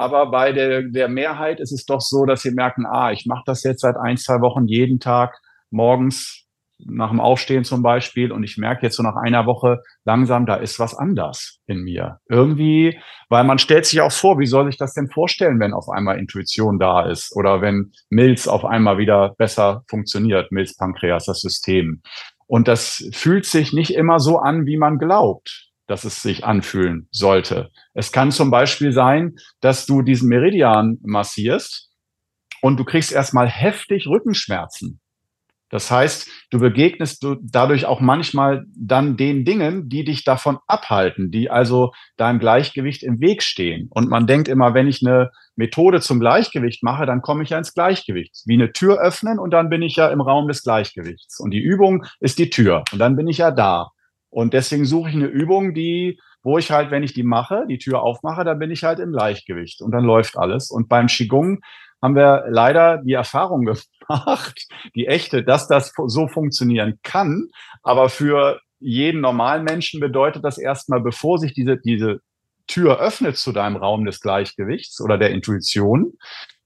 Aber bei der, der Mehrheit ist es doch so, dass sie merken, ah, ich mache das jetzt seit ein, zwei Wochen jeden Tag morgens nach dem Aufstehen zum Beispiel und ich merke jetzt so nach einer Woche langsam, da ist was anders in mir. Irgendwie, weil man stellt sich auch vor, wie soll ich das denn vorstellen, wenn auf einmal Intuition da ist oder wenn Milz auf einmal wieder besser funktioniert, Milz-Pankreas, das System. Und das fühlt sich nicht immer so an, wie man glaubt dass es sich anfühlen sollte. Es kann zum Beispiel sein, dass du diesen Meridian massierst und du kriegst erstmal heftig Rückenschmerzen. Das heißt, du begegnest du dadurch auch manchmal dann den Dingen, die dich davon abhalten, die also deinem Gleichgewicht im Weg stehen. Und man denkt immer, wenn ich eine Methode zum Gleichgewicht mache, dann komme ich ja ins Gleichgewicht. Wie eine Tür öffnen und dann bin ich ja im Raum des Gleichgewichts. Und die Übung ist die Tür und dann bin ich ja da. Und deswegen suche ich eine Übung, die, wo ich halt, wenn ich die mache, die Tür aufmache, dann bin ich halt im Gleichgewicht und dann läuft alles. Und beim Qigong haben wir leider die Erfahrung gemacht, die echte, dass das so funktionieren kann. Aber für jeden normalen Menschen bedeutet das erstmal, bevor sich diese, diese Tür öffnet zu deinem Raum des Gleichgewichts oder der Intuition,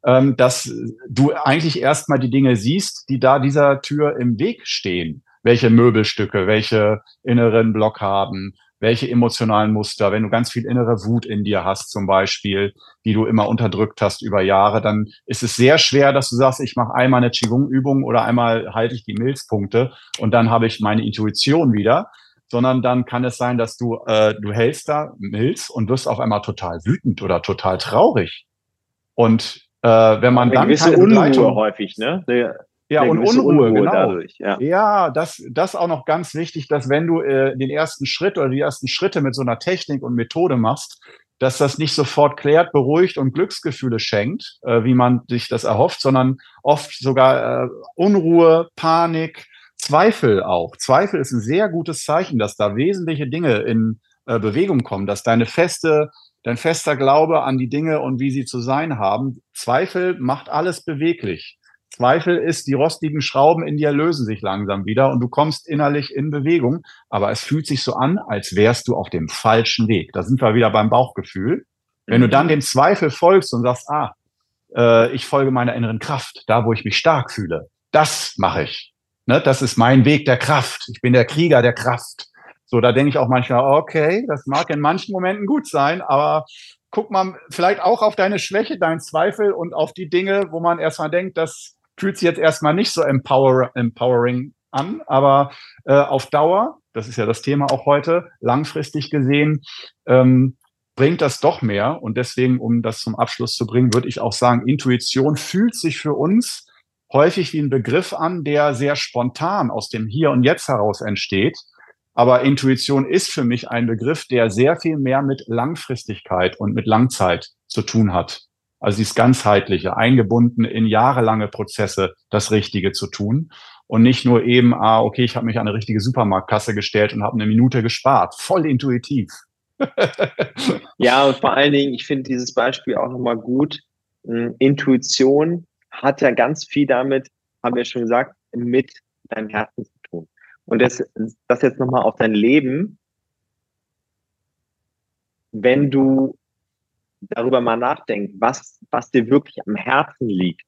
ähm, dass du eigentlich erstmal die Dinge siehst, die da dieser Tür im Weg stehen. Welche Möbelstücke, welche inneren Blockaden, welche emotionalen Muster, wenn du ganz viel innere Wut in dir hast zum Beispiel, die du immer unterdrückt hast über Jahre, dann ist es sehr schwer, dass du sagst, ich mache einmal eine Qigong-Übung oder einmal halte ich die Milzpunkte und dann habe ich meine Intuition wieder. sondern dann kann es sein, dass du, äh, du hältst da Milz und wirst auf einmal total wütend oder total traurig. Und äh, wenn man Eine dann gewisse Unruhe häufig, ne? Ja, und gewisse Unruhe, genau. dadurch, ja. Ja, das, das auch noch ganz wichtig, dass wenn du äh, den ersten Schritt oder die ersten Schritte mit so einer Technik und Methode machst, dass das nicht sofort klärt, beruhigt und Glücksgefühle schenkt, äh, wie man sich das erhofft, sondern oft sogar äh, Unruhe, Panik, Zweifel auch. Zweifel ist ein sehr gutes Zeichen, dass da wesentliche Dinge in äh, Bewegung kommen, dass deine feste, dein fester Glaube an die Dinge und wie sie zu sein haben, Zweifel macht alles beweglich. Zweifel ist, die rostigen Schrauben in dir lösen sich langsam wieder und du kommst innerlich in Bewegung, aber es fühlt sich so an, als wärst du auf dem falschen Weg. Da sind wir wieder beim Bauchgefühl. Wenn du dann dem Zweifel folgst und sagst, ah, äh, ich folge meiner inneren Kraft, da wo ich mich stark fühle, das mache ich. Ne, das ist mein Weg der Kraft. Ich bin der Krieger der Kraft. So, da denke ich auch manchmal, okay, das mag in manchen Momenten gut sein, aber guck mal vielleicht auch auf deine Schwäche, deinen Zweifel und auf die Dinge, wo man erstmal denkt, das fühlt sich jetzt erstmal nicht so empower, empowering an, aber äh, auf Dauer, das ist ja das Thema auch heute, langfristig gesehen, ähm, bringt das doch mehr. Und deswegen, um das zum Abschluss zu bringen, würde ich auch sagen, Intuition fühlt sich für uns häufig wie ein Begriff an, der sehr spontan aus dem Hier und Jetzt heraus entsteht. Aber Intuition ist für mich ein Begriff, der sehr viel mehr mit Langfristigkeit und mit Langzeit zu tun hat. Also dieses ganzheitliche, eingebunden in jahrelange Prozesse, das Richtige zu tun und nicht nur eben, ah, okay, ich habe mich an eine richtige Supermarktkasse gestellt und habe eine Minute gespart. Voll intuitiv. Ja, und vor allen Dingen, ich finde dieses Beispiel auch nochmal gut. Ähm, Intuition hat ja ganz viel damit, haben wir schon gesagt, mit deinem Herzen zu tun. Und das, das jetzt nochmal auf dein Leben. Wenn du darüber mal nachdenkst, was, was dir wirklich am Herzen liegt,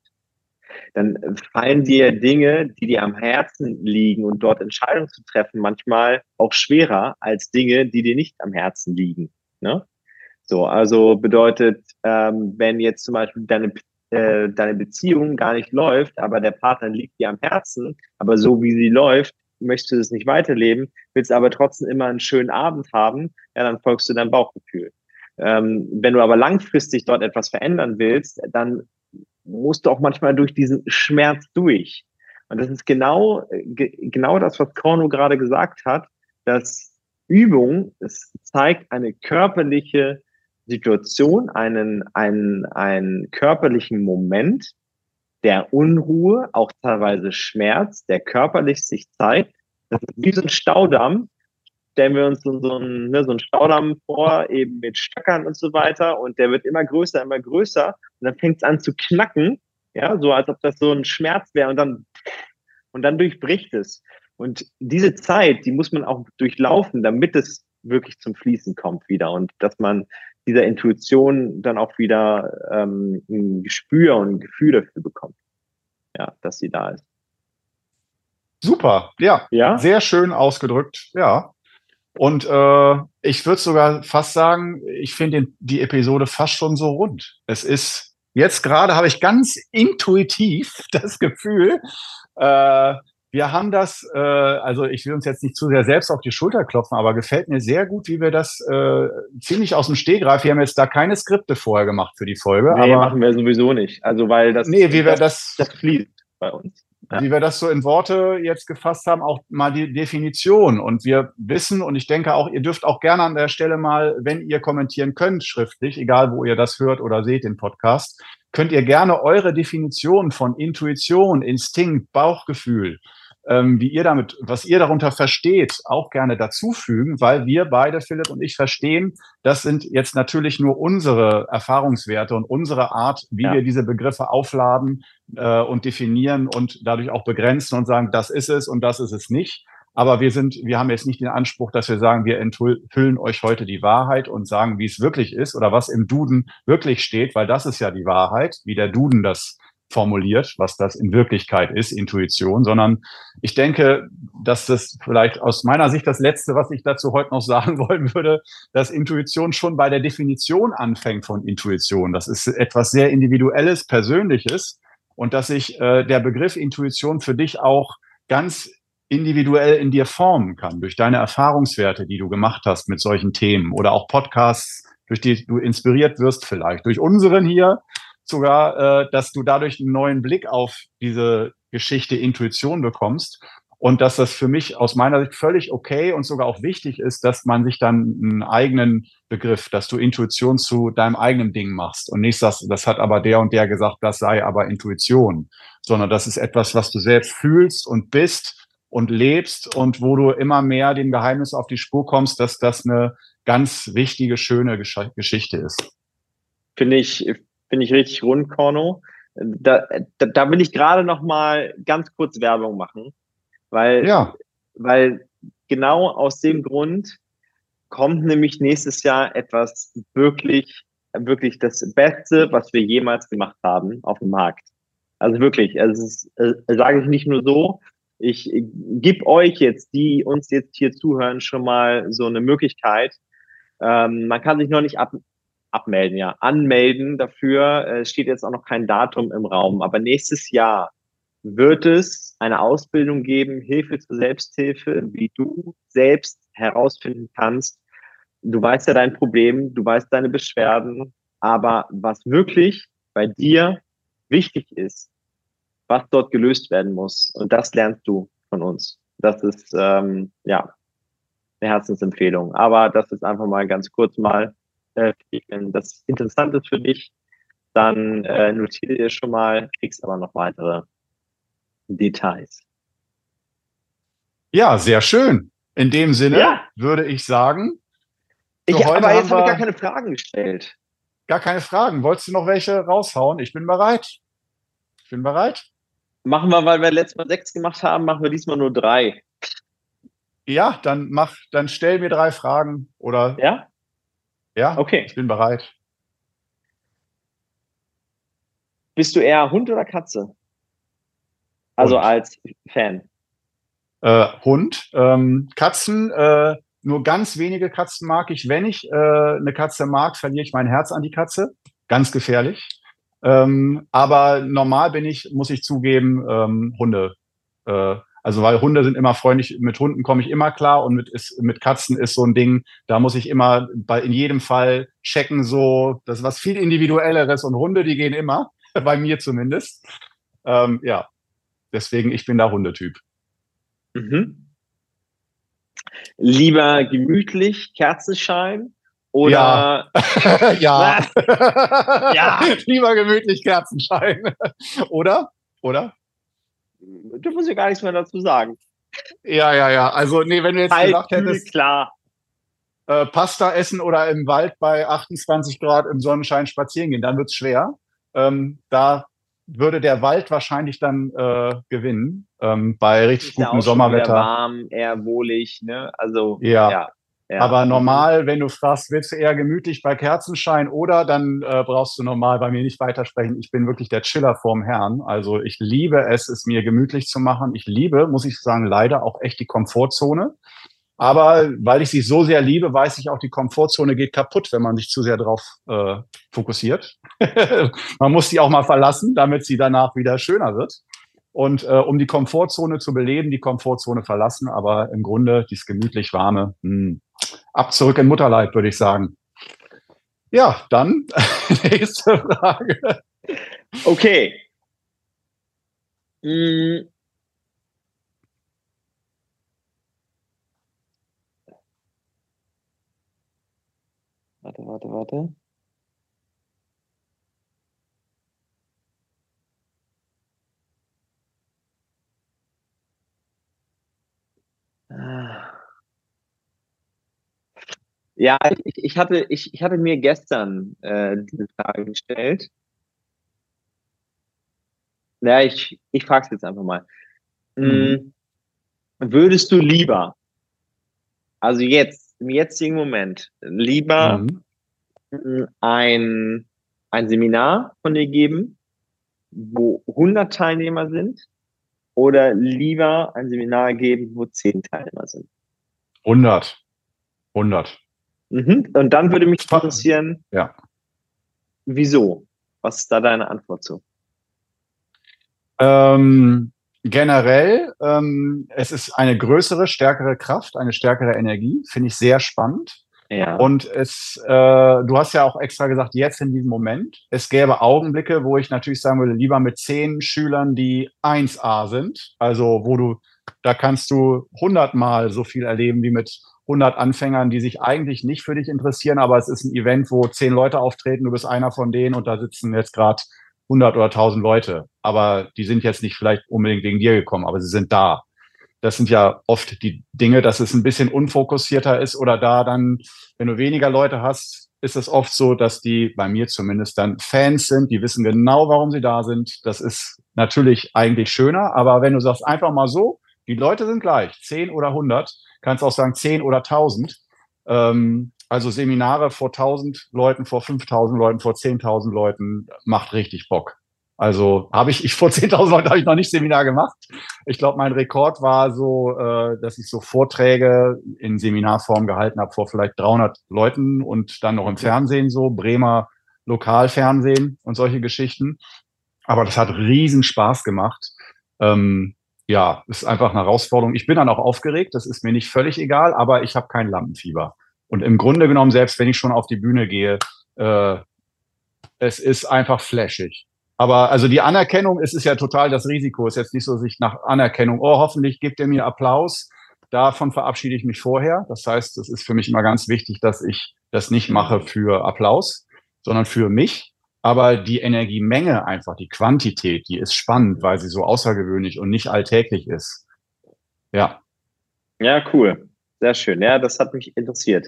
dann fallen dir Dinge, die dir am Herzen liegen und dort Entscheidungen zu treffen, manchmal auch schwerer als Dinge, die dir nicht am Herzen liegen. Ne? So, also bedeutet, ähm, wenn jetzt zum Beispiel deine, äh, deine Beziehung gar nicht läuft, aber der Partner liegt dir am Herzen, aber so wie sie läuft, möchtest du das nicht weiterleben, willst aber trotzdem immer einen schönen Abend haben, ja, dann folgst du deinem Bauchgefühl. Ähm, wenn du aber langfristig dort etwas verändern willst, dann musst du auch manchmal durch diesen Schmerz durch. Und das ist genau, ge genau das, was Korno gerade gesagt hat, dass Übung, es zeigt eine körperliche Situation, einen, einen, einen körperlichen Moment der Unruhe, auch teilweise Schmerz, der körperlich sich zeigt. Das ist wie so ein Staudamm. Stellen wir uns so, so, einen, ne, so einen Staudamm vor, eben mit Stöckern und so weiter. Und der wird immer größer, immer größer. Und dann fängt es an zu knacken. Ja, so als ob das so ein Schmerz wäre. Und dann, und dann durchbricht es. Und diese Zeit, die muss man auch durchlaufen, damit es wirklich zum Fließen kommt wieder. Und dass man dieser Intuition dann auch wieder ähm, ein Gespür und ein Gefühl dafür bekommt. Ja, dass sie da ist. Super, ja. Ja? Sehr schön ausgedrückt, ja. Und äh, ich würde sogar fast sagen, ich finde die Episode fast schon so rund. Es ist, jetzt gerade habe ich ganz intuitiv das Gefühl, äh, wir haben das, äh, also ich will uns jetzt nicht zu sehr selbst auf die Schulter klopfen, aber gefällt mir sehr gut, wie wir das äh, ziemlich aus dem Stehgreif, wir haben jetzt da keine Skripte vorher gemacht für die Folge. Nee, aber, machen wir sowieso nicht. Also weil das, nee, wie wir das, das, das fließt bei uns. Ja. wie wir das so in Worte jetzt gefasst haben, auch mal die Definition. Und wir wissen, und ich denke auch, ihr dürft auch gerne an der Stelle mal, wenn ihr kommentieren könnt, schriftlich, egal wo ihr das hört oder seht, den Podcast, könnt ihr gerne eure Definition von Intuition, Instinkt, Bauchgefühl, ähm, wie ihr damit, was ihr darunter versteht, auch gerne dazufügen, weil wir beide, Philipp und ich, verstehen, das sind jetzt natürlich nur unsere Erfahrungswerte und unsere Art, wie Ja. wir diese Begriffe aufladen äh, und definieren und dadurch auch begrenzen und sagen, das ist es und das ist es nicht. Aber wir sind, wir haben jetzt nicht den Anspruch, dass wir sagen, wir enthüllen euch heute die Wahrheit und sagen, wie es wirklich ist oder was im Duden wirklich steht, weil das ist ja die Wahrheit, wie der Duden das formuliert, was das in Wirklichkeit ist, Intuition, sondern ich denke, dass das vielleicht aus meiner Sicht das Letzte, was ich dazu heute noch sagen wollen würde, dass Intuition schon bei der Definition anfängt von Intuition. Das ist etwas sehr Individuelles, Persönliches und dass sich äh, der Begriff Intuition für dich auch ganz individuell in dir formen kann, durch deine Erfahrungswerte, die du gemacht hast mit solchen Themen oder auch Podcasts, durch die du inspiriert wirst vielleicht, durch unseren hier sogar, äh, dass du dadurch einen neuen Blick auf diese Geschichte Intuition bekommst und dass das für mich aus meiner Sicht völlig okay und sogar auch wichtig ist, dass man sich dann einen eigenen Begriff, dass du Intuition zu deinem eigenen Ding machst und nicht sagst, das hat aber der und der gesagt, das sei aber Intuition, sondern das ist etwas, was du selbst fühlst und bist und lebst und wo du immer mehr dem Geheimnis auf die Spur kommst, dass das eine ganz wichtige, schöne Gesch Geschichte ist. Finde ich, finde ich richtig rund, Korno. Da, da, da will ich gerade noch mal ganz kurz Werbung machen, weil, ja. weil genau aus dem Grund kommt nämlich nächstes Jahr etwas wirklich, wirklich das Beste, was wir jemals gemacht haben auf dem Markt. Also wirklich, also es ist, äh, sage ich nicht nur so, ich gebe euch jetzt, die uns jetzt hier zuhören, schon mal so eine Möglichkeit. Ähm, man kann sich noch nicht ab, abmelden, ja, anmelden dafür. Äh, steht jetzt auch noch kein Datum im Raum, aber nächstes Jahr wird es eine Ausbildung geben, Hilfe zur Selbsthilfe, wie du selbst herausfinden kannst. Du weißt ja dein Problem, du weißt deine Beschwerden, aber was wirklich bei dir wichtig ist, was dort gelöst werden muss. Und das lernst du von uns. Das ist ähm, ja eine Herzensempfehlung. Aber das ist einfach mal ganz kurz mal, äh, wenn das interessant ist für dich, dann äh, notiere dir schon mal, kriegst aber noch weitere Details. Ja, sehr schön. In dem Sinne ja. würde ich sagen. Ich, aber jetzt habe ich gar keine Fragen gestellt. Gar keine Fragen. Wolltest du noch welche raushauen? Ich bin bereit. Ich bin bereit. Machen wir, weil wir letztes Mal sechs gemacht haben, machen wir diesmal nur drei. Ja, dann mach, dann stell mir drei Fragen oder. Ja? Ja? Okay. Ich bin bereit. Bist du eher Hund oder Katze? Also Hund. als Fan. Äh, Hund. Ähm, Katzen, äh, nur ganz wenige Katzen mag ich. Wenn ich äh, eine Katze mag, verliere ich mein Herz an die Katze. Ganz gefährlich. Ähm, aber normal bin ich, muss ich zugeben, ähm, Hunde. Äh, also weil Hunde sind immer freundlich, mit Hunden komme ich immer klar und mit, ist, mit Katzen ist so ein Ding, da muss ich immer bei, in jedem Fall checken, so, das ist was viel individuelleres und Hunde, die gehen immer, bei mir zumindest. Ähm, ja, deswegen, ich bin da Hundetyp. Mhm. Lieber gemütlich, Kerzenschein oder ja. ja. ja. Lieber gemütlich Kerzenschein. Oder? Oder? Du musst ja gar nichts mehr dazu sagen. Ja, ja, ja. Also, nee, wenn du jetzt Kalt, gesagt hättest. Klar. Äh, Pasta essen oder im Wald bei 28 Grad im Sonnenschein spazieren gehen, dann wird's schwer. Ähm, da würde der Wald wahrscheinlich dann äh, gewinnen. Ähm, bei richtig gutem Sommerwetter. warm, eher wohlig, ne? Also ja. ja. Aber normal, wenn du fragst, willst du eher gemütlich bei Kerzenschein oder, dann äh, brauchst du normal bei mir nicht weitersprechen. Ich bin wirklich der Chiller vorm Herrn. Also ich liebe es, es mir gemütlich zu machen. Ich liebe, muss ich sagen, leider auch echt die Komfortzone. Aber weil ich sie so sehr liebe, weiß ich auch, die Komfortzone geht kaputt, wenn man sich zu sehr darauf äh, fokussiert. man muss sie auch mal verlassen, damit sie danach wieder schöner wird. Und äh, um die Komfortzone zu beleben, die Komfortzone verlassen, aber im Grunde dieses gemütlich warme, mh, hm, ab zurück in Mutterleib, würde ich sagen. Ja, dann nächste Frage. Okay. Hm. Warte, warte, warte. Ja, ich, ich, hatte, ich, ich hatte mir gestern äh, diese Frage gestellt. Ja, ich, ich frage es jetzt einfach mal. Mhm. Hm, würdest du lieber, also jetzt, im jetzigen Moment, lieber mhm. ein, ein Seminar von dir geben, wo 100 Teilnehmer sind, oder lieber ein Seminar geben, wo 10 Teilnehmer sind? 100. 100. Mhm. Und dann würde mich interessieren, ja. wieso? Was ist da deine Antwort zu? Ähm, generell, ähm, es ist eine größere, stärkere Kraft, eine stärkere Energie, finde ich sehr spannend. Ja. Und es, äh, du hast ja auch extra gesagt, jetzt in diesem Moment. Es gäbe Augenblicke, wo ich natürlich sagen würde, lieber mit zehn Schülern, die 1A sind, also wo du, da kannst du hundertmal so viel erleben wie mit 100 Anfängern, die sich eigentlich nicht für dich interessieren, aber es ist ein Event, wo zehn Leute auftreten, du bist einer von denen und da sitzen jetzt gerade 100 oder 1000 Leute. Aber die sind jetzt nicht vielleicht unbedingt wegen dir gekommen, aber sie sind da. Das sind ja oft die Dinge, dass es ein bisschen unfokussierter ist oder da dann, wenn du weniger Leute hast, ist es oft so, dass die bei mir zumindest dann Fans sind, die wissen genau, warum sie da sind. Das ist natürlich eigentlich schöner, aber wenn du sagst einfach mal so, die Leute sind gleich, 10 oder 100, kannst auch sagen 10 oder 1000. Ähm, also Seminare vor 1000 Leuten, vor 5000 Leuten, vor 10.000 Leuten macht richtig Bock. Also habe ich, ich vor 10.000 Leuten habe ich noch nicht Seminar gemacht. Ich glaube, mein Rekord war so, äh, dass ich so Vorträge in Seminarform gehalten habe vor vielleicht 300 Leuten und dann noch im Fernsehen so, Bremer Lokalfernsehen und solche Geschichten. Aber das hat riesen Spaß gemacht. Ähm, ja, ist einfach eine Herausforderung. Ich bin dann auch aufgeregt, das ist mir nicht völlig egal, aber ich habe kein Lampenfieber. Und im Grunde genommen, selbst wenn ich schon auf die Bühne gehe, äh, es ist einfach flashig. Aber also die Anerkennung, es ist ja total das Risiko. Es ist jetzt nicht so, sich nach Anerkennung, oh, hoffentlich gibt er mir Applaus. Davon verabschiede ich mich vorher. Das heißt, es ist für mich immer ganz wichtig, dass ich das nicht mache für Applaus, sondern für mich. Aber die Energiemenge einfach, die Quantität, die ist spannend, weil sie so außergewöhnlich und nicht alltäglich ist. Ja. Ja, cool. Sehr schön. Ja, das hat mich interessiert,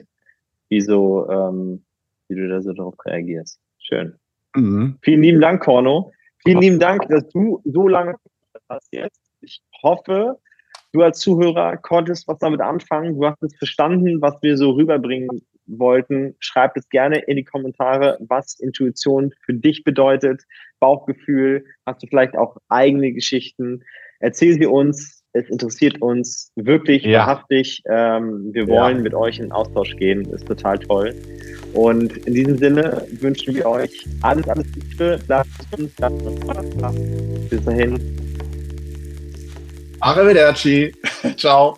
wie so, ähm, wie du da so darauf reagierst. Schön. Mhm. Vielen lieben Dank, Korno. Vielen lieben Dank, dass du so lange hast jetzt. Ich hoffe, du als Zuhörer konntest was damit anfangen. Du hast es verstanden, was wir so rüberbringen wollten. Schreib es gerne in die Kommentare, was Intuition für dich bedeutet, Bauchgefühl. Hast du vielleicht auch eigene Geschichten? Erzähl sie uns. Es interessiert uns wirklich ja. wahrhaftig. Ähm, wir wollen ja. mit euch in Austausch gehen. Ist total toll. Und in diesem Sinne wünschen wir euch alles, alles Gute. Lasst uns, lasst uns Bis dahin. Arrivederci. Ciao.